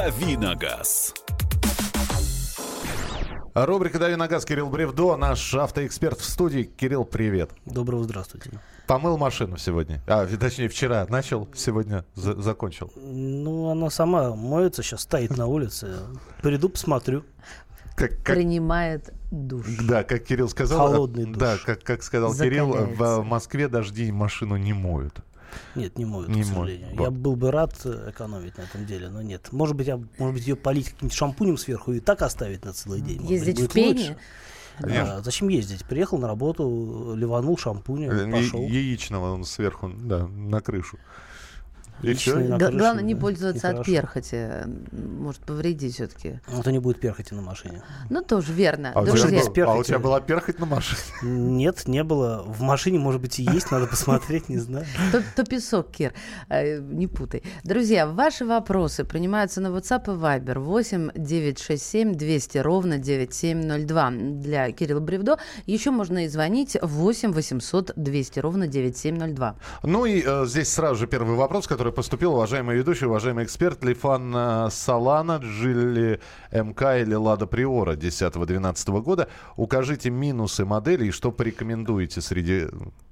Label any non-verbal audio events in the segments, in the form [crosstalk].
«Дави на газ». Рубрика «Дави на газ» Кирилл Бревдо, наш автоэксперт в студии. Кирилл, привет. Доброго здравствуйте. Помыл машину сегодня. А, точнее, вчера начал, сегодня за- закончил. Ну, она сама моется, сейчас стоит на улице. Приду, посмотрю. Как, как- принимает душ. да, как Кирилл сказал. Холодный э, душ. Да, как, как сказал Кирилл, в Москве дожди машину не моют. Нет, не моют, Не к сожалению. Вот. Я был бы рад э, экономить на этом деле, но нет. Может быть, я, может быть, ее полить каким-нибудь шампунем сверху и так оставить на целый день. Может Ездить быть, в будет пене? лучше. Конечно. А, зачем ездить? Приехал на работу, ливанул шампуня, Э, пошел. Яичного он сверху, да, на крышу. И крыше, Главное не пользоваться от перхоти. Может повредить все-таки. А то не будет перхоти на машине. Ну, тоже верно. А у, тебя а у тебя была перхоть на машине? [laughs] Нет, не было. В машине, может быть, и есть, надо посмотреть, не знаю. [laughs] то, то песок, Кир, Э, не путай. Друзья, ваши вопросы принимаются на WhatsApp и Viber 8 967 200 ровно 9702 для Кирилла Бревдо. Еще можно и звонить 8 800 200 ровно 9702. Ну и э, здесь сразу же первый вопрос, который поступил. Уважаемый ведущий, уважаемый эксперт, Лифан э, Солана, Джилли МК или Лада Приора 10-12 года. Укажите минусы модели и что порекомендуете среди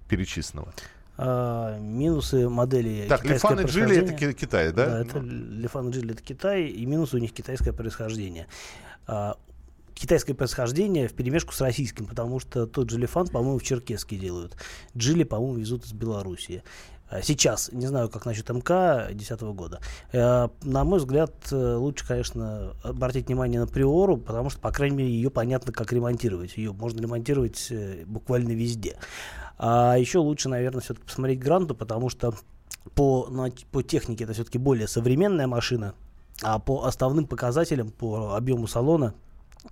перечисленного. А, минусы модели Так, Лифан и Джилли это Китай, да? Да, это Лифан и Джилли это Китай, и минус у них китайское происхождение. А, китайское происхождение в перемешку с российским, потому что тот же Лифан, по-моему, в Черкеске делают. Джилли, по-моему, везут из Белоруссии. А Сейчас, не знаю, как насчет МК 2010 года. Э, На мой взгляд, э, лучше, конечно, обратить внимание на Приору, потому что, по крайней мере, ее понятно, как ремонтировать. Ее можно ремонтировать э, буквально везде. А еще лучше, наверное, все-таки посмотреть Гранту, потому что по, по технике это все-таки более современная машина, а по основным показателям, по объему салона,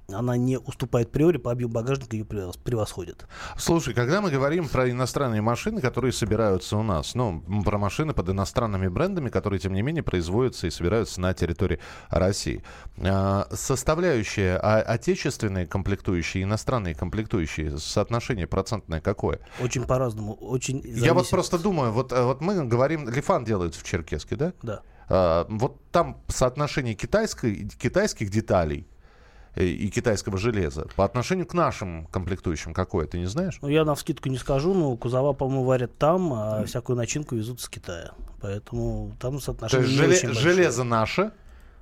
она не уступает приори, по объему багажника ее превос- превосходит. Слушай, когда мы говорим про иностранные машины, которые собираются у нас, ну, про машины под иностранными брендами, которые, тем не менее, производятся и собираются на территории России, а, составляющая а, отечественные комплектующие, иностранные комплектующие, соотношение процентное какое? Очень по-разному, очень Я вот зависит- просто думаю, вот, э, вот мы говорим, Лифан делают в Черкеске, да? Да. А, вот там соотношение китайской, китайских деталей и китайского железа по отношению к нашим комплектующим какое, ты не знаешь? Ну, я на вскидку не скажу, но кузова, по-моему, варят там, а всякую начинку везут с Китая. Поэтому там То соотношение есть не желе- очень большое. железо наше,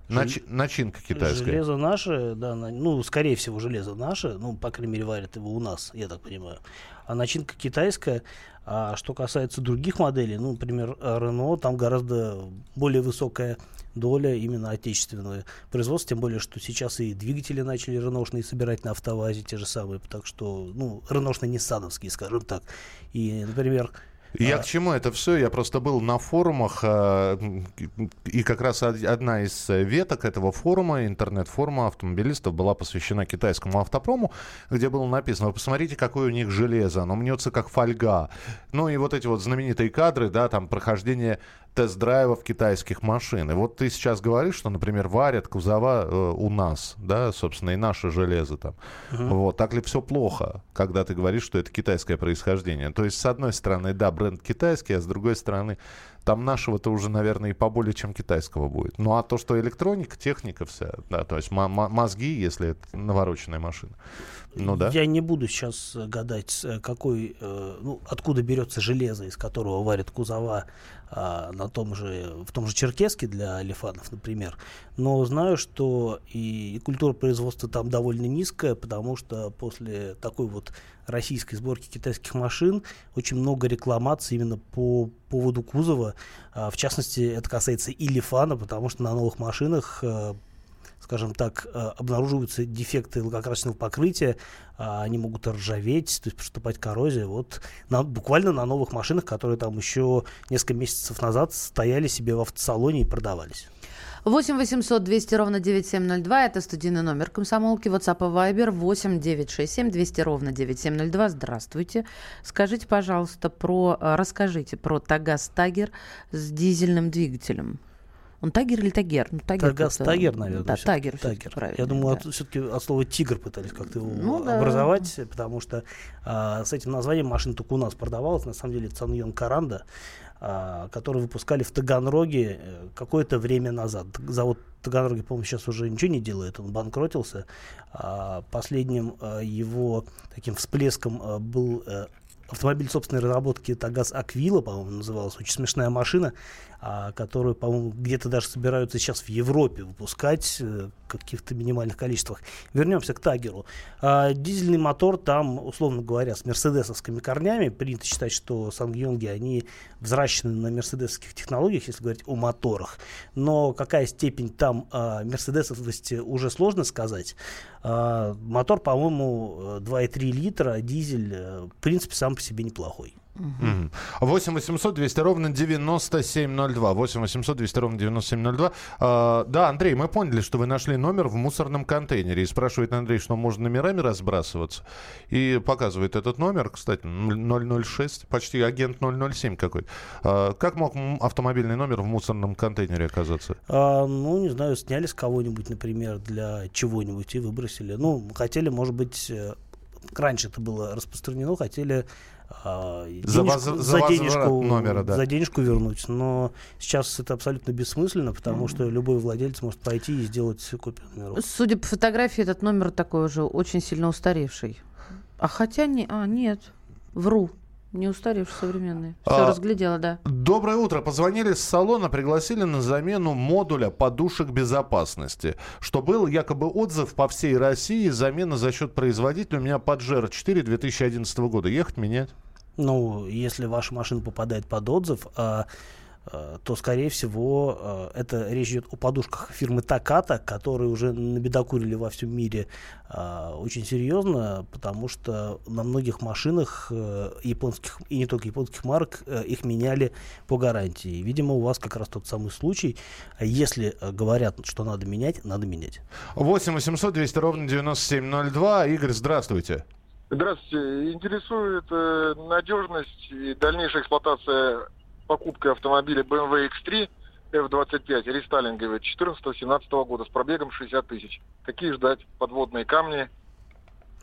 нач- начинка китайская. Железо наше, да, на- ну, скорее всего, железо наше, ну, по крайней мере, варят его у нас, я так понимаю. А начинка китайская. А что касается других моделей, ну, например, Renault, там гораздо более высокая доля именно отечественного производства, тем более, что сейчас и двигатели начали реношные собирать на автовазе, те же самые, так что, ну, реношные ниссановские, скажем так. И, например, Я А. к чему это все? Я просто был на форумах, а, и как раз од- одна из веток этого форума, интернет-форума автомобилистов, была посвящена китайскому автопрому, где было написано, вы посмотрите, какое у них железо, оно мнется как фольга. Ну и вот эти вот знаменитые кадры, да, там прохождение тест-драйвов китайских машин. И вот ты сейчас говоришь, что, например, варят кузова э, у нас, да, собственно, и наше железо там. Вот, так ли все плохо, когда ты говоришь, что это китайское происхождение? То есть, с одной стороны, да, бренд китайский, а с другой стороны, там нашего-то уже, наверное, и поболее, чем китайского будет. Ну, а то, что электроника, техника вся, да, то есть мо- мо- мозги, если это навороченная машина. Ну да. Я не буду сейчас э, гадать, э, какой, э, ну, откуда берется железо, из которого варят кузова а, на том же, в том же Черкеске для лифанов, например. Но знаю, что и, культура производства там довольно низкая, потому что после такой вот российской сборки китайских машин очень много рекламаций именно по поводу кузова. А, в частности, это касается и лифана, потому что на новых машинах скажем так, э, обнаруживаются дефекты лакокрасочного покрытия, а они могут ржаветь, то есть поступать коррозия. Вот на- буквально на новых машинах, которые там еще несколько месяцев назад стояли себе в автосалоне и продавались. 8 800 200 ровно 9702. Это студийный номер комсомолки. WhatsApp и Viber 8 967 200 ровно 9702. Здравствуйте. Скажите, пожалуйста, про... э, Расскажите про Тагаз Тагер с дизельным двигателем. Он Тагер или Тагер? Ну, тагер как-то- Тагер, наверное. Да, Тагер. Тагер. Я думаю, да. все-таки от слова тигр пытались как-то его Ну да. образовать, потому что а, с этим названием машина только у нас продавалась. На самом деле это Саньон Каранда. а, который выпускали в Таганроге э, какое-то время назад. Завод Таганроге, по-моему, сейчас уже ничего не делает, он банкротился. А последним а, его таким всплеском а, был автомобиль собственной разработки Тагаз Аквила, по-моему, называлась. Очень смешная машина, которую, по-моему, где-то даже собираются сейчас в Европе выпускать э, в каких-то минимальных количествах. Вернемся к Тагеру. А, дизельный мотор там, условно говоря, с мерседесовскими корнями. Принято считать, что Сангьонги, они взращены на мерседесовских технологиях, если говорить о моторах. Но какая степень там а, мерседесовости уже сложно сказать. А, мотор, по-моему, 2,3 литра, дизель, э, в принципе, сам по себе неплохой. 8 800 200 ровно 9702. 8 800 200 ровно 9702. А, да, Андрей, мы поняли, что вы нашли номер в мусорном контейнере. И спрашивает Андрей, что можно номерами разбрасываться. И показывает этот номер, кстати, 006, почти агент 007 какой-то. А, как мог автомобильный номер в мусорном контейнере оказаться? А, ну, не знаю, сняли с кого-нибудь, например, для чего-нибудь и выбросили. Ну, хотели, может быть, э, раньше это было распространено, хотели а, денежку, за, воз, за, денежку номера, да. за денежку вернуть. Но сейчас это абсолютно бессмысленно, потому mm-hmm. что любой владелец может пойти и сделать копию номеров. Судя по фотографии, этот номер такой уже очень сильно устаревший. А хотя не, а нет, вру. Не устаревший, современный. Все а, разглядела, да. Доброе утро. Позвонили с салона, пригласили на замену модуля подушек безопасности. Что был якобы отзыв по всей России. Замена за счет производителя у меня Паджеро 4 2011 года. Ехать, менять? Ну, если ваша машина попадает под отзыв, а Э, то, скорее всего, э, это речь идет о подушках фирмы Таката, которые уже набедокурили во всем мире э, очень серьезно, потому что на многих машинах японских, и не только японских марок, их меняли по гарантии. Видимо, у вас как раз тот самый случай. Если говорят, что надо менять, надо менять. 8 800 200 ровно 9702. Игорь, здравствуйте. Здравствуйте. Интересует э, надежность и дальнейшая эксплуатация покупкой автомобиля BMW X3 F25 рестайлинговый 14-17 года с пробегом 60 тысяч. Какие ждать? Подводные камни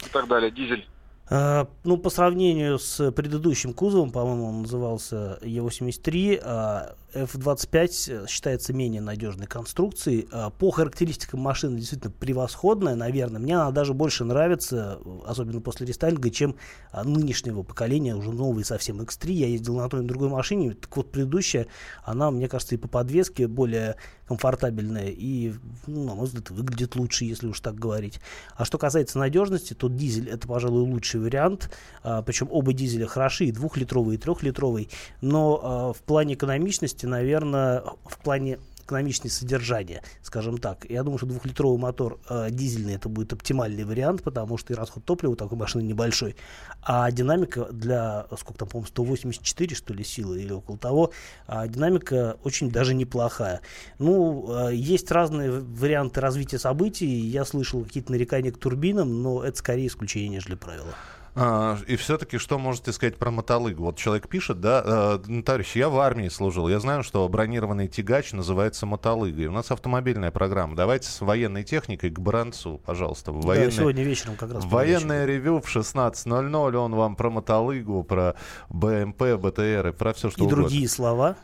и так далее. Дизель. А, ну, по сравнению с предыдущим кузовом, по-моему, он назывался E83, а F25 считается менее надежной конструкцией. По характеристикам машины действительно превосходная, наверное. Мне она даже больше нравится, особенно после рестайлинга, чем нынешнего поколения, уже новый совсем X3. Я ездил на той и другой машине. Так вот, предыдущая, она, мне кажется, и по подвеске более комфортабельная и, ну, на мой взгляд, выглядит лучше, если уж так говорить. А что касается надежности, то дизель это, пожалуй, лучший вариант. А, причем оба дизеля хороши, и двухлитровый, и трехлитровый. Но а, в плане экономичности, наверное, в плане экономичнее содержание, скажем так. Я думаю, что двухлитровый мотор э, дизельный это будет оптимальный вариант, потому что и расход топлива у такой машины небольшой. А динамика для, сколько там, по-моему, 184, что ли, силы или около того, а динамика очень даже неплохая. Ну, э, есть разные варианты развития событий. Я слышал какие-то нарекания к турбинам, но это скорее исключение, нежели правило. А, и все-таки что можете сказать про мотолыгу? Вот человек пишет, да, э, товарищ, я в армии служил, я знаю, что бронированный тягач называется мотолыгой. У нас автомобильная программа. Давайте с военной техникой к Бранцу, пожалуйста. Военный, да, сегодня вечером как раз. Военное ревю в 16.00, он вам про мотолыгу, про БМП, БТР и про все, что и угодно. И другие слова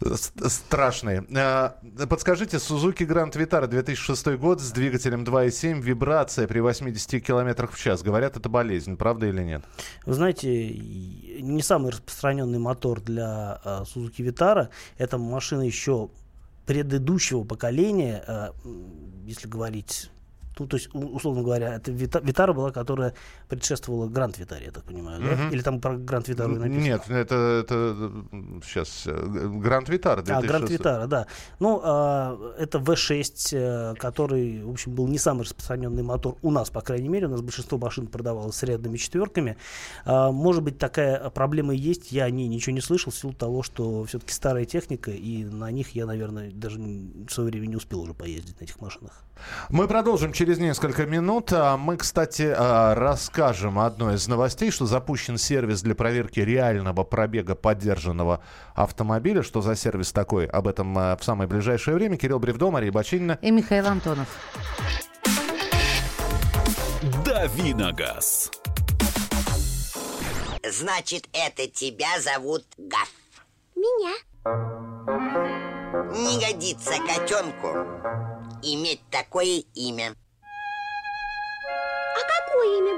страшные. А, подскажите, Suzuki Grand Vitara 2006 год с двигателем 2.7, вибрация при 80 км в час. Говорят, это болезнь, правда или нет? Вы знаете, не самый распространенный мотор для Suzuki Vitara. Это машина еще предыдущего поколения, uh, если говорить ну, то есть, условно говоря, это Вита, Витара была, которая предшествовала Гранд Витаре, я так понимаю, да? Или там про Гранд Витару написано? Нет, это, это сейчас Гранд Витара. А, Гранд Витара, да. Ну, а, это V6, э, который, в общем, был не самый распространенный мотор у нас, по крайней мере. У нас большинство машин продавалось с рядными четверками. А, может быть, такая проблема и есть. Я о ней ничего не слышал в силу того, что все-таки старая техника, и на них я, наверное, даже в свое время не успел уже поездить на этих машинах. Мы продолжим через через несколько минут. А мы, кстати, а, расскажем одной из новостей, что запущен сервис для проверки реального пробега поддержанного автомобиля. Что за сервис такой? Об этом а, в самое ближайшее время. Кирилл Бревдо, Мария Бочинина. И Михаил Антонов. Давиногаз. Значит, это тебя зовут Гаф? Меня. Не годится котенку иметь такое имя.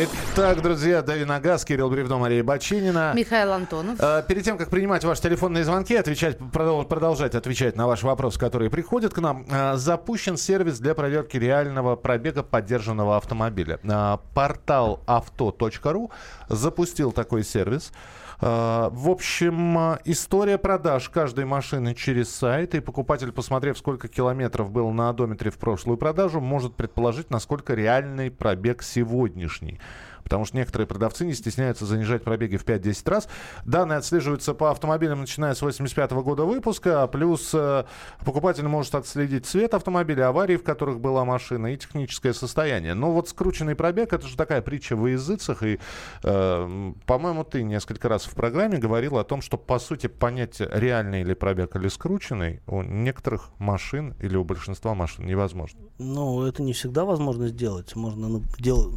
Итак, друзья, Дави Нагас, Кирилл Бревдо, Мария Бочинина. Михаил Антонов. Э, Перед тем, как принимать ваши телефонные звонки, отвечать, продол- продолжать отвечать на ваши вопросы, которые приходят к нам, э, запущен сервис для проверки реального пробега поддержанного автомобиля. Э, Портал авто.ру запустил такой сервис. Э, В общем, э, история продаж каждой машины через сайт, и покупатель, посмотрев, сколько километров было на одометре в прошлую продажу, может предположить, насколько реальный пробег сегодняшний. Потому что некоторые продавцы не стесняются занижать пробеги в 5-10 раз. Данные отслеживаются по автомобилям, начиная с 85 года выпуска. Плюс э, покупатель может отследить цвет автомобиля, аварии, в которых была машина, и техническое состояние. Но вот скрученный пробег, это же такая притча во языцах. И, э, по-моему, ты несколько раз в программе говорил о том, что, по сути, понять, реальный ли пробег или скрученный, у некоторых машин или у большинства машин невозможно. Ну, это не всегда возможно сделать. Можно ну, дел-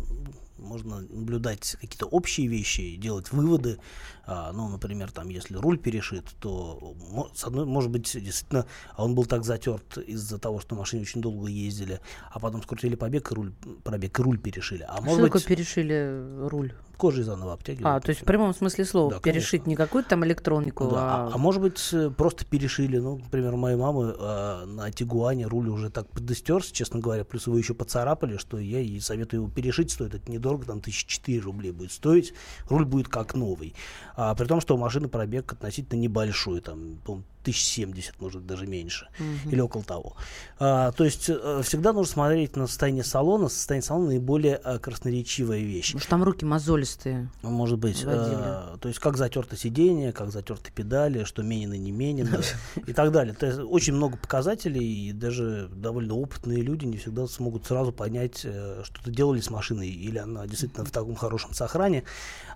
можно наблюдать какие-то общие вещи делать выводы. А, ну, например, там, если руль перешит, то, с одной, может быть, действительно, а он был так затерт из-за того, что машины очень долго ездили, а потом скрутили побег и руль, пробег, и руль перешили. А может такое быть, перешили руль? кожей заново обтягивают. А, то есть в прямом смысле слова. Да, перешить конечно. не какую-то там электронику, Да, а... а, а может быть, э, просто перешили. Ну, например, моей мамы э, на Тигуане руль уже так подыстерся, честно говоря, плюс его еще поцарапали, что я ей советую его перешить, стоит это недорого, там тысяч четыре рублей будет стоить, руль будет как новый. А, при том, что у машины пробег относительно небольшой, там, по-моему, 1070, может даже меньше, или около того. А, то есть э, всегда нужно смотреть на состояние салона, состояние салона наиболее э, красноречивая вещь. Что там руки мозолистые. Может быть. Э, то есть как затерто сиденье, как затерты педали, что менено, не менено [laughs] и так далее. То есть очень много показателей, и даже довольно опытные люди не всегда смогут сразу понять, что-то делали с машиной, или она действительно в таком хорошем сохране.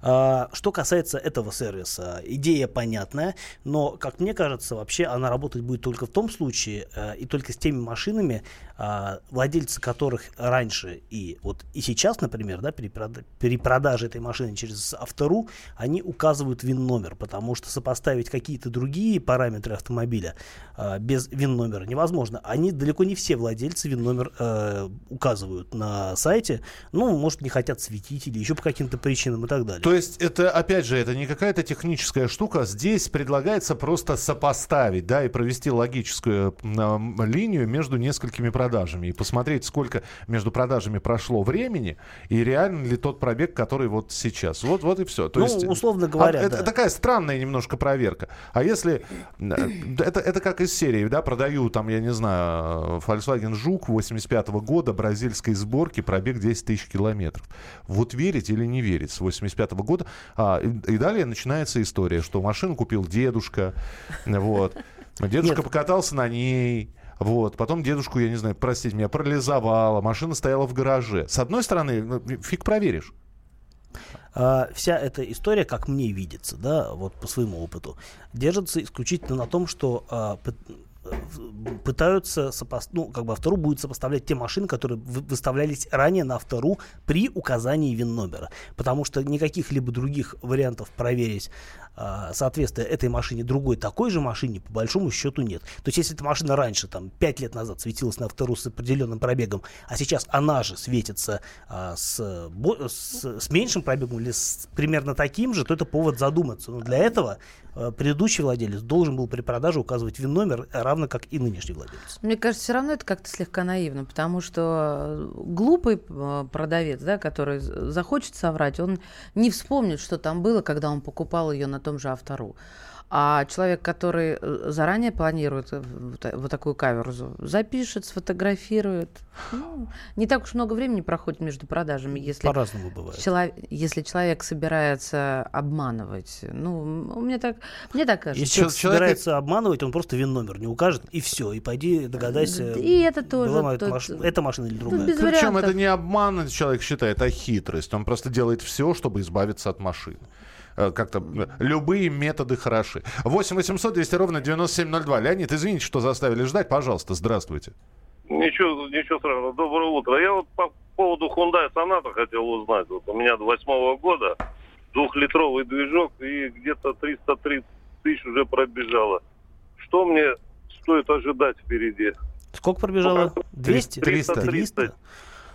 А, Что касается этого сервиса, идея понятная, но, как мне кажется, вообще она работать будет только в том случае, э, и только с теми машинами, а, владельцы которых раньше и вот и сейчас, например, да, при, прода- при продаже этой машины через автору, они указывают ВИН-номер, потому что сопоставить какие-то другие параметры автомобиля а, без ВИН-номера невозможно. Они далеко не все владельцы ВИН-номер э, указывают на сайте, ну, может, не хотят светить или еще по каким-то причинам и так далее. То есть это, опять же, это не какая-то техническая штука. Здесь предлагается просто сопоставить, да, и провести логическую м, линию между несколькими продажами и посмотреть, сколько между продажами прошло времени и реально ли тот пробег, который вот сейчас. Вот, вот и все. То Ну, есть, условно говоря, а, это да. такая странная немножко проверка. А если э, это, это как из серии, да, продаю там, я не знаю, Volkswagen Жук 85 года бразильской сборки, пробег 10 тысяч километров. Вот верить или не верить с 85 года. А, и, и далее начинается история, что машину купил дедушка, вот. [laughs] Дедушка Нет. покатался на ней, вот. Потом дедушку, я не знаю, простите меня, парализовала, машина стояла в гараже. С одной стороны, ну, фиг проверишь. А, вся эта история, как мне видится, да, вот по своему опыту, держится исключительно на том, что а, пытаются сопос- ну, как бы автору будет сопоставлять те машины, которые вы- выставлялись ранее на автору при указании ВИН-номера. Потому что никаких либо других вариантов проверить а, соответствие этой машине другой такой же машине по большому счету нет. То есть если эта машина раньше, там, 5 лет назад светилась на автору с определенным пробегом, а сейчас она же светится а, с, бо- с, с меньшим пробегом или с примерно таким же, то это повод задуматься. Но для этого предыдущий владелец должен был при продаже указывать ВИН-номер, равно как и нынешний владелец. Мне кажется, все равно это как-то слегка наивно, потому что э, глупый э, продавец, да, который захочет соврать, он не вспомнит, что там было, когда он покупал ее на том же автору. А человек, который э, заранее планирует э, вот, такую каверзу, запишет, сфотографирует. Ну, не так уж много времени проходит между продажами, если, По-разному бывает. чело- если человек собирается обманывать. Ну, у меня так, мне так кажется. Если Чел- человек человек- собирается обманывать, он просто вин-номер не укажет, и все, и пойди догадайся, И это тоже была тот- маш- эта машина или другая. без Причем вариантов. это не обман, человек считает, а хитрость. Он просто делает все, чтобы избавиться от машины. Э, Как-то любые методы хороши. 8 800 200 ровно 9702. Леонид, извините, что заставили ждать. Пожалуйста, здравствуйте. Ничего, ничего страшного. Доброе утро. Я вот по поводу Hyundai Sonata хотел узнать. Вот у меня до восьмого года двухлитровый движок и где-то 330 тысяч уже пробежало. Что мне стоит ожидать впереди? Сколько пробежало? Ну, 200? 300. 300?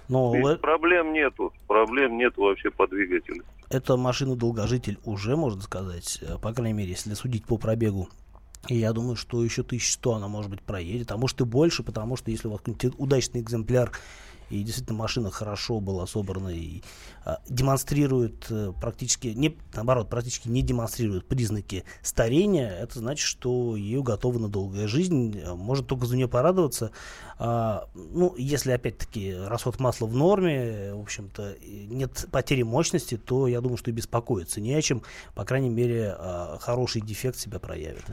Но Ведь э- проблем нету. Проблем нету вообще по двигателю. Эта машина-долгожитель уже, можно сказать, э, по крайней мере, если судить по пробегу. И я думаю, что еще 1100 она, может быть, проедет, а может и больше, потому что если у вас какой-нибудь удачный экземпляр, и действительно машина хорошо была собрана и а, демонстрирует э, практически, не, наоборот, практически не демонстрирует признаки старения, это значит, что ее готова на долгая жизнь, э, может только за нее порадоваться. А, ну, если, опять-таки, расход масла в норме, э, в общем-то, нет потери мощности, то я думаю, что и беспокоиться не о чем. По крайней мере, а, хороший дефект себя проявит.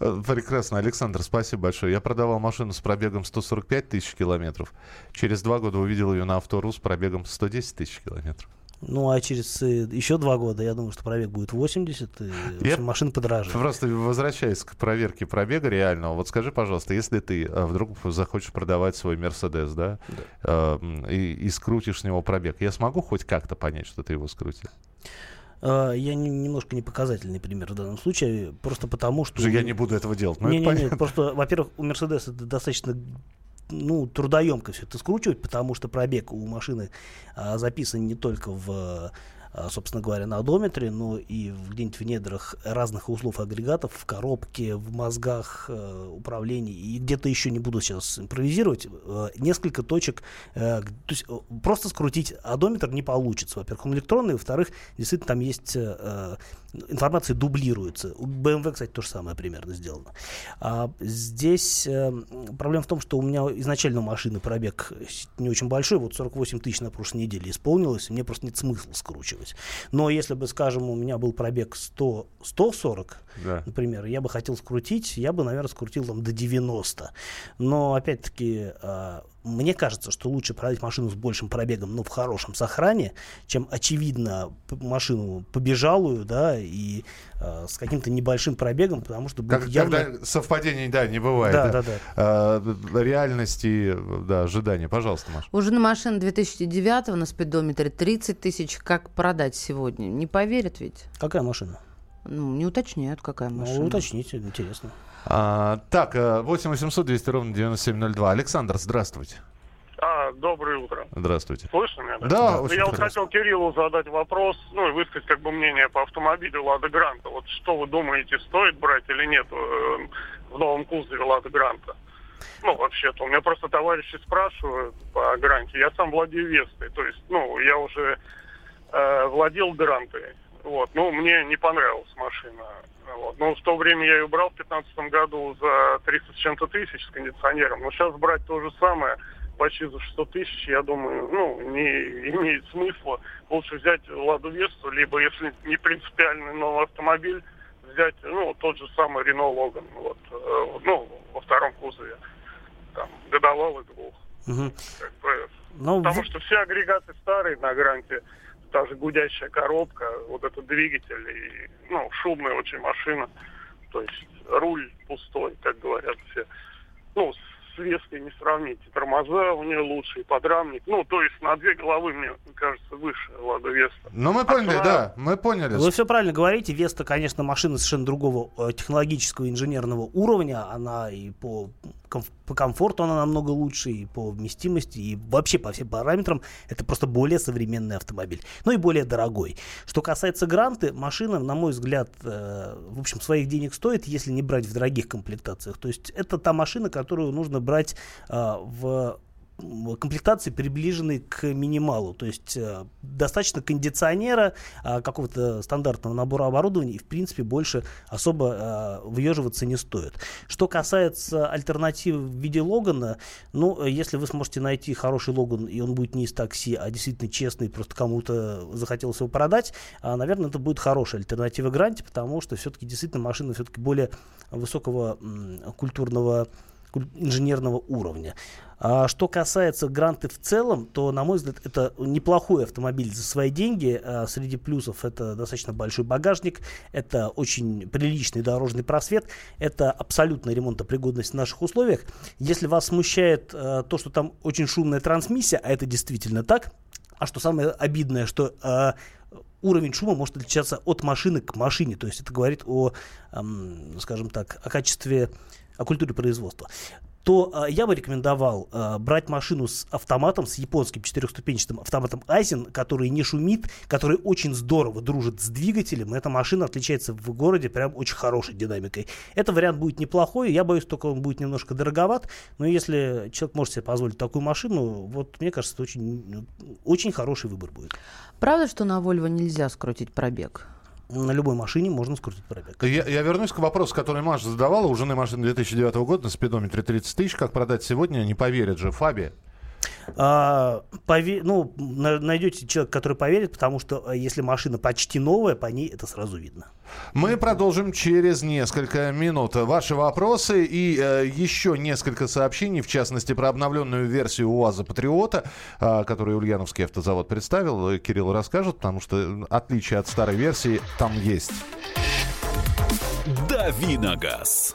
Э, Прекрасно, Александр, спасибо большое. Я продавал машину с пробегом 145 тысяч километров. Через два года увидел ее на автору с пробегом 110 тысяч километров. Ну, а через э, еще два года, я думаю, что пробег будет 80, и Я- общем, машина подорожает. Просто возвращаясь к проверке пробега реального, вот скажи, пожалуйста, если ты э, вдруг захочешь продавать свой Мерседес, да, э, м, и, и скрутишь с него пробег, я смогу хоть как-то понять, что ты его скрутил? А, Я не- немножко не показательный пример в данном случае, просто потому что... Я не буду этого делать. Ну, это Не, не, не, понятно. просто, во-первых, у Мерседеса это достаточно ну, трудоемко все это скручивать, потому что пробег у машины а, записан не только в а, собственно говоря, на одометре, но и где-нибудь в недрах разных узлов агрегатов, в коробке, в мозгах э, управления и где-то еще не буду сейчас импровизировать, э, несколько точек, э, то есть просто скрутить одометр не получится. Во-первых, он электронный, во-вторых, действительно там есть э, информация дублируется. У BMW, кстати, то же самое примерно сделано. А здесь э, проблема в том, что у меня изначально у машины пробег не очень большой, вот 48 тысяч на прошлой неделе исполнилось, и мне просто нет смысла скручивать. Но если бы, скажем, у меня был пробег 100, 140, Да. например, я бы хотел скрутить, я бы, наверное, скрутил там до 90. Но, опять-таки, а, мне кажется, что лучше продать машину с большим пробегом, но в хорошем сохране, чем, очевидно, машину побежалую, да, и а, с каким-то небольшим пробегом, потому что будет Как- явно... Когда совпадений, да, не бывает. Да, да, да. А, реальность и да, ожидания. Пожалуйста, Маша. Уже на машину 2009 на спидометре 30 тысяч. Как продать сегодня? Не поверят ведь. Какая машина? Ну, не уточняют, какая машина. Ну, уточните, интересно. А, так, э, 8 800 200 ровно 9702. Александр, здравствуйте. А, доброе утро. Здравствуйте. Слышно меня? Да, Ну, очень Я вот хотел Кириллу задать вопрос, ну и высказать как бы мнение по автомобилю Лада Гранта. Вот что вы думаете, стоит брать или нет э, в новом кузове Лада Гранта? Ну, вообще-то, у меня просто товарищи спрашивают по Гранте. Я сам владею Вестой, то есть, ну, я уже э, владел Грантой. Вот, ну, мне не понравилась машина. Вот. Но в то время я ее брал в 2015 году за 300 с чем-то тысяч с кондиционером. Но сейчас брать то же самое, почти за 600 тысяч, я думаю, ну, не имеет смысла. Лучше взять Ладу Весту, либо, если не принципиальный новый автомобиль, взять, ну, тот же самый Рено Логан, вот, э, ну, во втором кузове, там, годовалый двух. Мгм. Как бы, Ну, Потому в- что все агрегаты старые на гранте, та же гудящая коробка, вот этот двигатель и, ну, шумная очень машина. То есть руль пустой, как говорят все. Ну, с Веской не сравнить. И тормоза у нее лучше, и подрамник. Ну, то есть на две головы, мне кажется, выше Лада Веста. Ну, мы поняли, А, да, мы поняли. Вы все правильно говорите. Веста, конечно, машина совершенно другого э, технологического инженерного уровня. Она и по, по комфорту она намного лучше, и по вместимости, и вообще по всем параметрам это просто более современный автомобиль. Ну и более дорогой. Что касается Гранты, машина, на мой взгляд, э, в общем, своих денег стоит, если не брать в дорогих комплектациях. То есть это та машина, которую нужно брать э, в комплектации, приближенной к минималу. То есть э, достаточно кондиционера, э, какого-то стандартного набора оборудования, и в принципе больше особо э, въеживаться не стоит. Что касается альтернативы в виде Логана, ну, если вы сможете найти хороший Логан, и он будет не из такси, а действительно честный, просто кому-то захотелось его продать, а, наверное, это будет хорошая альтернатива Гранте, потому что все-таки действительно машина все-таки более высокого культурного инженерного уровня. А что касается Гранты в целом, то, на мой взгляд, это неплохой автомобиль за свои деньги. А среди плюсов это достаточно большой багажник, это очень приличный дорожный просвет, это абсолютная ремонтопригодность в наших условиях. Если вас смущает а, то, что там очень шумная трансмиссия, а это действительно так, а что самое обидное, что а, уровень шума может отличаться от машины к машине. То есть это говорит о, эм, скажем так, о качестве о культуре производства то э, я бы рекомендовал э, брать машину с автоматом, с японским четырехступенчатым автоматом Айзен, который не шумит, который очень здорово дружит с двигателем. Эта машина отличается в городе прям очень хорошей динамикой. Это вариант будет неплохой, я боюсь, только он будет немножко дороговат, но если человек может себе позволить такую машину, вот мне кажется, это очень, очень хороший выбор будет. Правда, что на Volvo нельзя скрутить пробег? На любой машине можно скрутить пробег. Я, я вернусь к вопросу, который Маша задавала. У жены машины 2009 года на спидометре 30 тысяч. Как продать сегодня, не поверят же. Фаби. А, пове- ну, найдете человека, который поверит, потому что э, если машина почти новая, по ней это сразу видно. Мы продолжим через несколько минут. Ваши вопросы и э, еще несколько сообщений, в частности, про обновленную версию УАЗа Патриота, э, которую Ульяновский автозавод представил. Кирилл расскажет, потому что отличие от старой версии там есть. Давиногаз.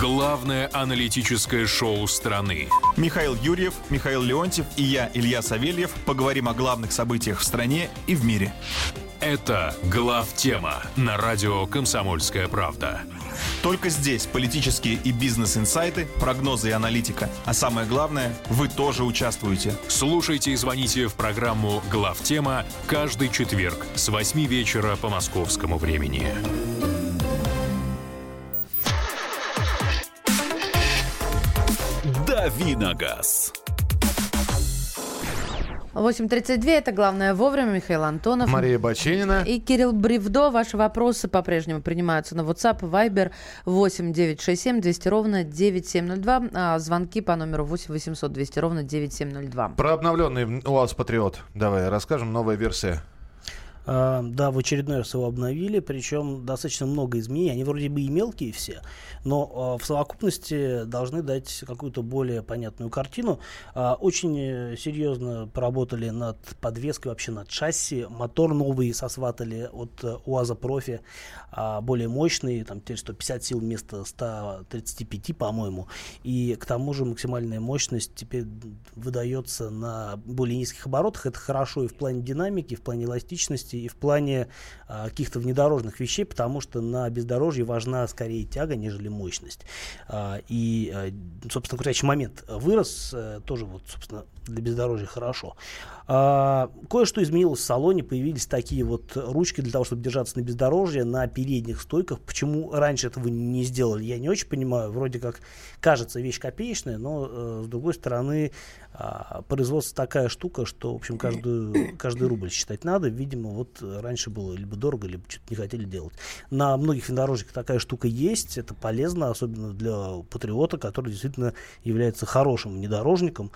Главное аналитическое шоу страны. Михаил Юрьев, Михаил Леонтьев и я, Илья Савельев, поговорим о главных событиях в стране и в мире. Это глав тема на радио «Комсомольская правда». Только здесь политические и бизнес-инсайты, прогнозы и аналитика. А самое главное, вы тоже участвуете. Слушайте и звоните в программу «Глав тема» каждый четверг с 8 вечера по московскому времени. Давиногаз. 8.32, это главное вовремя. Михаил Антонов. Мария Баченина. И Кирилл Бревдо. Ваши вопросы по-прежнему принимаются на WhatsApp, Viber 8 967 200 ровно 9702. А звонки по номеру 8 800 200 ровно 9702. Про обновленный УАЗ Патриот. Давай расскажем. Новая версия. А, да, в очередной раз его обновили, причем достаточно много изменений. Они вроде бы и мелкие все, но э, в совокупности должны дать какую-то более понятную картину. Э, очень серьезно поработали над подвеской, вообще над шасси. Мотор новый сосватали от э, УАЗа Профи, э, более мощный, там теперь 150 сил вместо 135, по-моему. И к тому же максимальная мощность теперь выдается на более низких оборотах. Это хорошо и в плане динамики, и в плане эластичности, и в плане а, каких-то внедорожных вещей, потому что на бездорожье важна скорее тяга, нежели мощность. А, и, а, собственно, крутящий момент вырос, а, тоже вот, собственно, для бездорожья хорошо. А, кое-что изменилось в салоне, появились такие вот ручки для того, чтобы держаться на бездорожье, на передних стойках. Почему раньше этого не сделали, я не очень понимаю. Вроде как кажется вещь копеечная, но э, с другой стороны а, производство такая штука, что, в общем, каждую, каждый рубль считать надо. Видимо, вот раньше было либо дорого, либо что-то не хотели делать. На многих внедорожниках такая штука есть, это полезно, особенно для патриота, который действительно является хорошим внедорожником.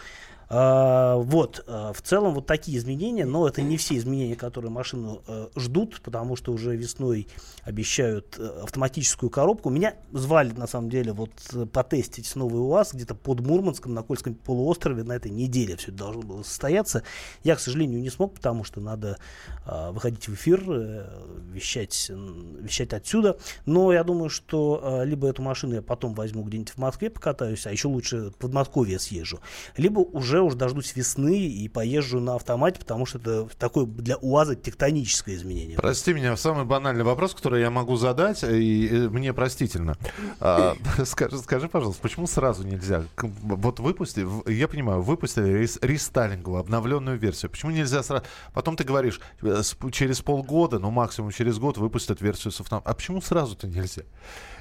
А, вот, а, в целом вот такие изменения, но это не все изменения, которые машину э, ждут, потому что уже весной обещают э, автоматическую коробку. Меня звали, на самом деле, вот потестить новый УАЗ где-то под Мурманском, на Кольском полуострове на этой неделе все это должно было состояться. Я, к сожалению, не смог, потому что надо а, выходить в эфир, э, вещать, вещать отсюда. Но я думаю, что либо эту машину я потом возьму где-нибудь в Москве покатаюсь, а еще лучше в Подмосковье съезжу, либо уже уже дождусь весны и поезжу на автомате, потому что это такое для УАЗа тектоническое изменение. Прости меня, самый банальный вопрос, который я могу задать, и э, мне простительно. А, [laughs] скажи, скажи, пожалуйста, почему сразу нельзя? Вот выпусти, я понимаю, выпустили рес- рестайлинговую, обновленную версию. Почему нельзя сразу? Потом ты говоришь, э, через полгода, ну максимум через год выпустят версию с автоматом. А почему сразу-то нельзя?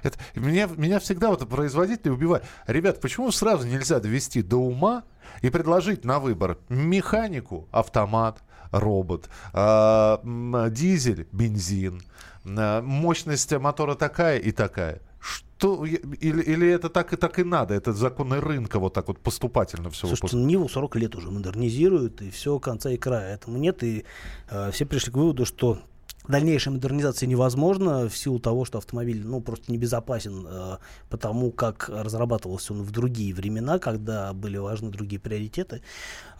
Это, меня, меня всегда вот производители убивают. Ребят, почему сразу нельзя довести до ума и предложить на выбор механику, автомат, робот, а, дизель, бензин, а, мощность мотора такая и такая. Что, или, или это так и так и надо? Это законы рынка вот так вот поступательно все Слушайте, ну, Ниву 40 лет уже модернизируют, и все конца и края этому нет. И э, все пришли к выводу, что дальнейшая модернизация невозможна в силу того, что автомобиль ну, просто небезопасен, э, потому как разрабатывался он в другие времена, когда были важны другие приоритеты.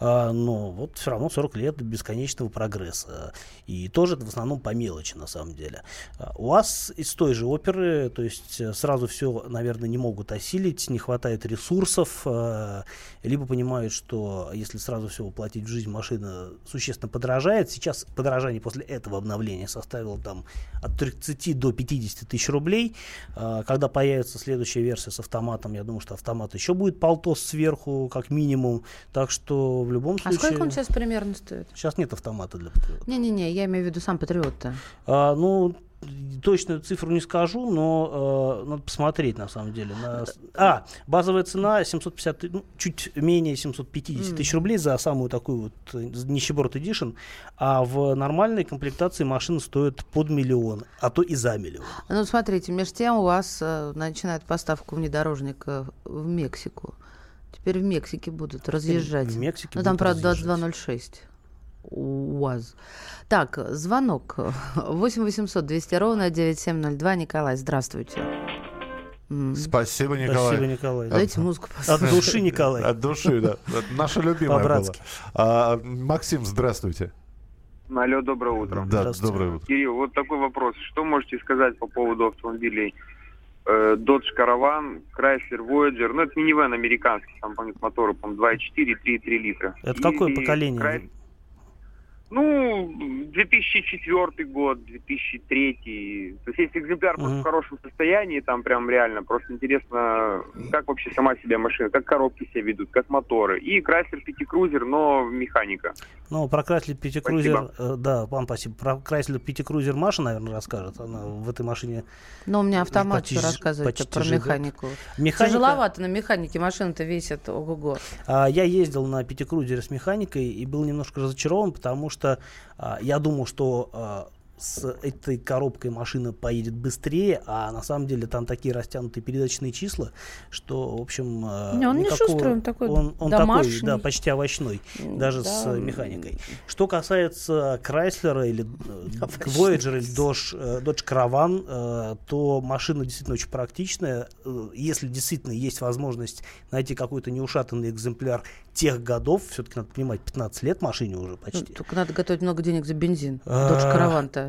А, но вот все равно 40 лет бесконечного прогресса. И тоже это в основном по мелочи, на самом деле. А, У вас из той же оперы, то есть э, сразу все, наверное, не могут осилить, не хватает ресурсов, э, либо понимают, что если сразу все воплотить в жизнь, машина существенно подорожает. Сейчас подорожание после этого обновления составило там от 30 до 50 тысяч рублей. А, Когда появится следующая версия с автоматом, я думаю, что автомат еще будет полтос сверху, как минимум. Так что в любом А случае... сколько он сейчас примерно стоит? Сейчас нет автомата для патриота. Не-не-не, я имею в виду сам патриот-то. А, ну, точную цифру не скажу, но э, надо посмотреть на самом деле. На... А, базовая цена 750, ты- ну, чуть менее 750 тысяч рублей за самую такую вот э, нищеброд Edition, а в нормальной комплектации машина стоит под миллион, а то и за миллион. Ну, смотрите, между тем у вас э, начинают поставку внедорожника в Мексику. Теперь в Мексике будут разъезжать. в Мексике Ну, там, правда, разъезжать. 2206. УАЗ. Так, звонок. 8 800 200 ровно 9702. Николай, здравствуйте. Спасибо, Николай. Спасибо, Николай. Дайте музыку От послушать. души, Николай. От души, да. [laughs] Наша любимая была. А, Максим, здравствуйте. Алло, доброе утро. Да, доброе утро. Кирилл, вот такой вопрос. Что можете сказать по поводу автомобилей? Э, Dodge Caravan, Chrysler Voyager, ну это минивэн американский, там, по мотору, по 2.4, 3,3 литра. Это какое И поколение? Chrys- Ну, 2004 год, 2003. То есть есть экземпляр Мгм. в хорошем состоянии, там прям реально. Просто интересно, как вообще сама себя машина, как коробки себя ведут, как моторы. И Chrysler Cruiser, но механика. Ну, про Chrysler Пятикрузер, э, да, вам спасибо. Про Chrysler Пятикрузер Маша, наверное, расскажет. Она в этой машине Но у меня автомат Почти ж- рассказывает почти про живет. механику. Механика- Тяжеловато на механике, машина-то весит ого-го. А, Я ездил на пятикрузере с механикой и был немножко разочарован, потому что я думал, что а, с этой коробкой машина поедет быстрее, а на самом деле там такие растянутые передаточные числа, что, в общем... а, Не, он не никакого- шустрый, он такой он, он домашний. такой, да, почти овощной, даже да. с э, механикой. Что касается Крайслера или э. [laughs] Voyager или Dodge, э, Dodge Caravan, э, то машина действительно очень практичная. Э, Если действительно есть возможность найти какой-то неушатанный экземпляр тех годов, все-таки надо понимать, 15 лет машине уже Ну, почти. только надо готовить много денег за бензин. А, Додж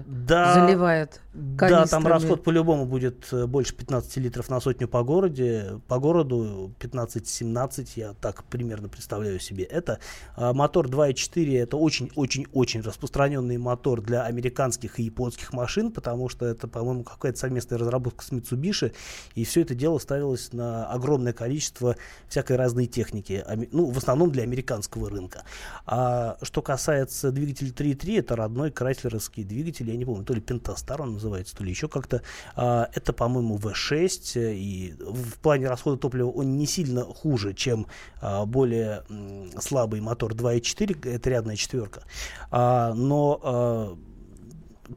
Караван-то да, заливает Да, там канистрами. расход по-любому будет э, больше 15 литров на сотню по городе. По городу 15-17, я так примерно представляю себе это. А мотор 2.4 это очень-очень-очень распространенный мотор для американских и японских машин, потому что это, по-моему, какая-то совместная разработка с Mitsubishi, и все это дело ставилось на огромное количество всякой разной техники, ну, в основном для американского рынка. А что касается двигателя 3.3, это родной крайслеровский двигатель, я не помню, то ли Pentastar он называется, то ли еще как-то. А, это, по-моему, V6, э, и в плане расхода топлива он не сильно хуже, чем а, более слабый мотор 2.4, это рядная четверка. А, но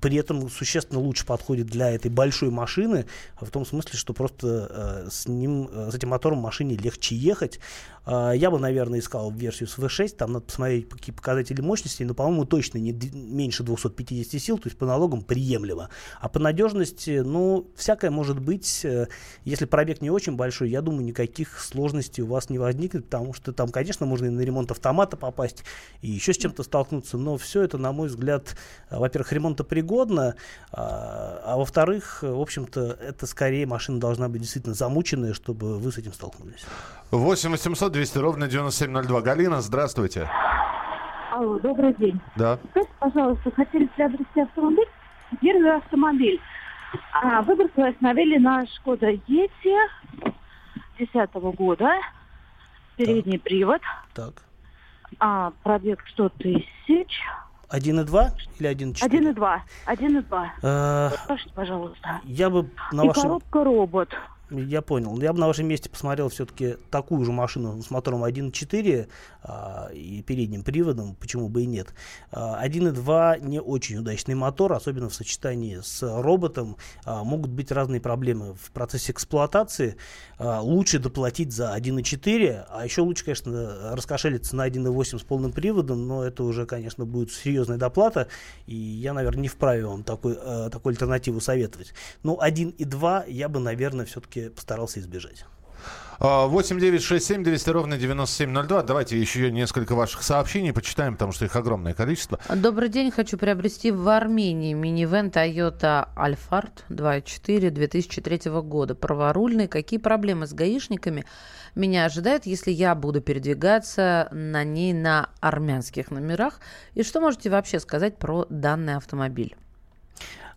при этом существенно лучше подходит для этой большой машины, в том смысле, что просто э, с ним, э, с этим мотором машине легче ехать. Э, я бы, наверное, искал версию с V6, там надо посмотреть какие показатели мощности, но, по-моему, точно не меньше 250 сил, то есть по налогам приемлемо. А по надежности, ну, всякое может быть, э, если пробег не очень большой, я думаю, никаких сложностей у вас не возникнет, потому что там, конечно, можно и на ремонт автомата попасть, и еще с чем-то столкнуться, но все это, на мой взгляд, во-первых, ремонтопригодно, а, а во-вторых, в общем-то, это скорее машина должна быть действительно замученная, чтобы вы с этим столкнулись. 8 800 200 ровно 9702. Галина, здравствуйте. Алло, добрый день. Да. Скажите, пожалуйста, хотели приобрести автомобиль? Первый автомобиль. А, выбор свой остановили на Шкода Ети 10 года. Передний привод. Так. А, пробег 100 тысяч. 1,2 или 1,4? 1,2. 1,2. Э, Скажите, пожалуйста. Я бы на И вашем... коробка робот. Я понял. Я бы на вашем месте посмотрел все-таки такую же машину с мотором 1.4 а, и передним приводом, почему бы и нет. А, 1.2 не очень удачный мотор, особенно в сочетании с роботом. А, могут быть разные проблемы в процессе эксплуатации. А, лучше доплатить за 1.4, а еще лучше, конечно, раскошелиться на 1.8 с полным приводом, но это уже, конечно, будет серьезная доплата, и я, наверное, не вправе вам такой, э, такую альтернативу советовать. Но 1.2 я бы, наверное, все-таки постарался избежать. 8 9 6 7 200 ровно 9702. Давайте еще несколько ваших сообщений почитаем, потому что их огромное количество. Добрый день. Хочу приобрести в Армении минивэн Toyota Alphard 2.4 2003 года. Праворульный. Какие проблемы с гаишниками меня ожидают, если я буду передвигаться на ней на армянских номерах? И что можете вообще сказать про данный автомобиль?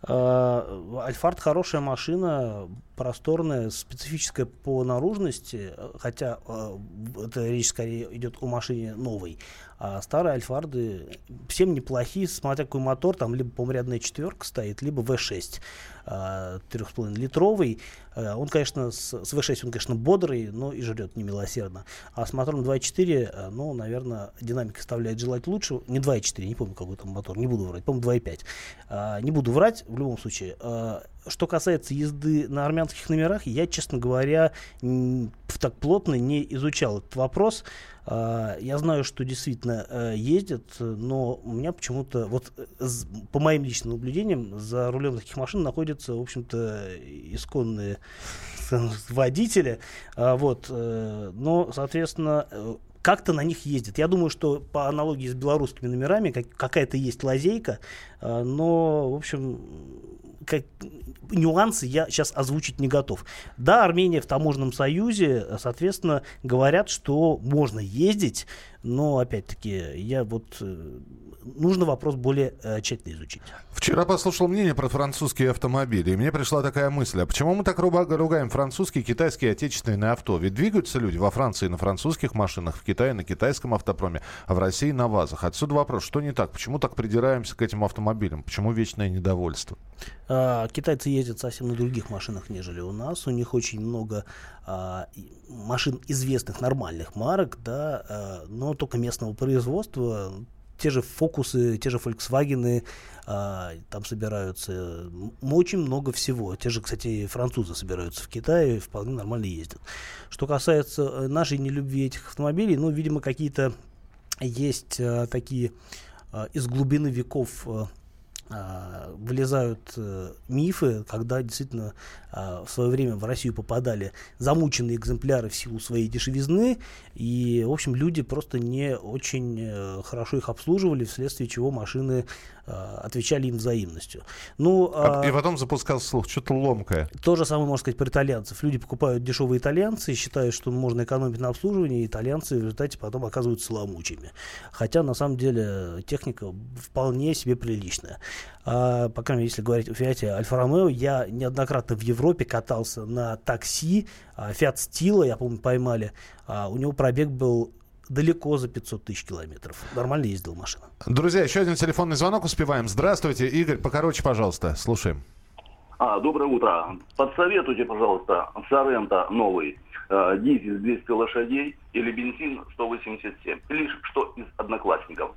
Альфард хорошая машина, просторная, специфическая по наружности, хотя э, это речь скорее идет о машине новой. А старые Альфарды всем неплохие, смотря какой мотор, там либо, по-моему, рядная четверка стоит, либо V6 3,5 литровый. Э, он, конечно, с, с V6 он, конечно, бодрый, но и жрет немилосердно. А с мотором 2.4, э, ну, наверное, динамика оставляет желать лучше. Не 2.4, не помню, какой там мотор, не буду врать, по-моему, 2.5. А, не буду врать, в любом случае. А, что касается езды на армянских номерах, я, честно говоря, так плотно не изучал этот вопрос. А, я знаю, что действительно э, ездят, но у меня почему-то, вот по моим личным наблюдениям, за рулем таких машин находятся, в общем-то, исконные [laughs] водители. А, вот, э, но, соответственно, э, как-то на них ездят. Я думаю, что по аналогии с белорусскими номерами как, какая-то есть лазейка, но, в общем, как, нюансы я сейчас озвучить не готов. Да, Армения в таможенном союзе, соответственно, говорят, что можно ездить, но, опять-таки, я вот... Нужно вопрос более э, тщательно изучить. Вчера послушал мнение про французские автомобили, и мне пришла такая мысль, а почему мы так ругаем французские, китайские, отечественные авто? Ведь двигаются люди во Франции на французских машинах, в Китае на китайском автопроме, а в России на ВАЗах. Отсюда вопрос, что не так? Почему так придираемся к этим автомобилям? Почему вечное недовольство? А, китайцы ездят совсем на других машинах, нежели у нас. У них очень много а, машин известных нормальных марок, да, а, но только местного производства. Те же фокусы, те же Volkswagen, а, там собираются очень много всего. Те же, кстати, французы собираются в Китае, вполне нормально ездят. Что касается э, нашей нелюбви этих автомобилей, ну, видимо, какие-то есть а, такие а, из глубины веков а, вылезают э, мифы, когда действительно а, в свое время в Россию попадали замученные экземпляры в силу своей дешевизны, и, в общем, люди просто не очень э, хорошо их обслуживали, вследствие чего машины а, отвечали им взаимностью. Ну, а, и потом запускался слух, что-то ломкое. То же самое можно сказать про итальянцев. Люди покупают дешевые итальянцы, считают, что можно экономить на обслуживании, и итальянцы в результате потом оказываются ломучими. Хотя, на самом деле, техника вполне себе приличная. А, по крайней мере, если говорить о Фиате Альфа-Ромео, я неоднократно в Европе катался на такси, а, Фиат Стила, я помню, поймали, а, у него пробег был далеко за 500 тысяч километров. Нормально ездил машина. Друзья, еще один телефонный звонок успеваем. Здравствуйте, Игорь, покороче, пожалуйста, слушаем. А, доброе утро. Подсоветуйте, пожалуйста, Соренто новый, э, дизель 200 лошадей или бензин 187. Или что из одноклассников.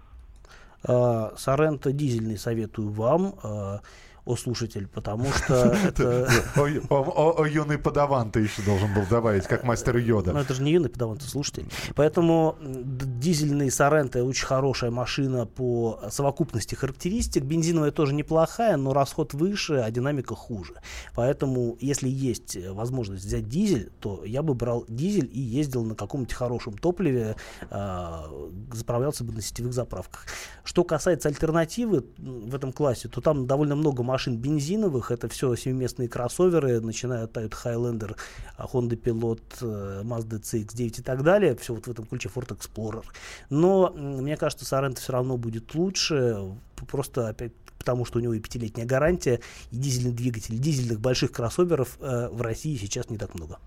А, Соренто дизельный советую вам. А, о слушатель, потому [laughs] что это... О юный подаван ты еще должен был добавить, как мастер Йода. Ну, это же не юный подаван, это слушатель. Поэтому дизельный Соренто очень хорошая машина по совокупности характеристик. Бензиновая тоже неплохая, но расход выше, а динамика хуже. Поэтому, если есть возможность взять дизель, то я бы брал дизель и ездил на каком-нибудь хорошем топливе, а, заправлялся бы на сетевых заправках. Что касается альтернативы в этом классе, то там довольно много машин бензиновых. Это все семиместные кроссоверы, начиная от Toyota Highlander, Honda Pilot, Mazda CX-9 и так далее. Все вот в этом ключе Ford Explorer. Но мне кажется, Sorento все равно будет лучше. Просто опять потому что у него и пятилетняя гарантия, и дизельный двигатель. Дизельных больших кроссоверов э, в России сейчас не так много.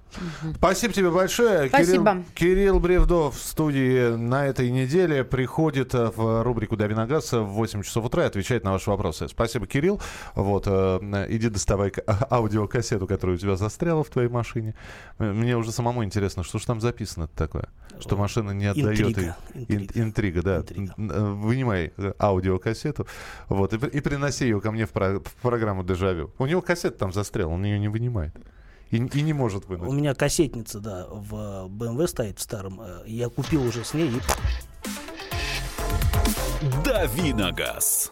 Спасибо тебе большое. Спасибо. Кирилл, Кирилл Бревдов в студии на этой неделе приходит э, в рубрику «Дави на газ» в 8 часов утра и отвечает на ваши вопросы. Спасибо, Кирилл. Вот, э, иди доставай а, аудиокассету, которая у тебя застряла в твоей машине. Э, мне уже самому интересно, что же там записано такое, что машина не отдает. Интрига. Интрига, интрига да. Интрига. Вынимай аудиокассету вот, и, и приноси ее ко мне в, про, в программу «Дежавю». У него кассета там застряла, он ее не вынимает. И, и не может вынуть. У меня кассетница, да, в BMW стоит в старом. Я купил уже с ней. Дави на газ.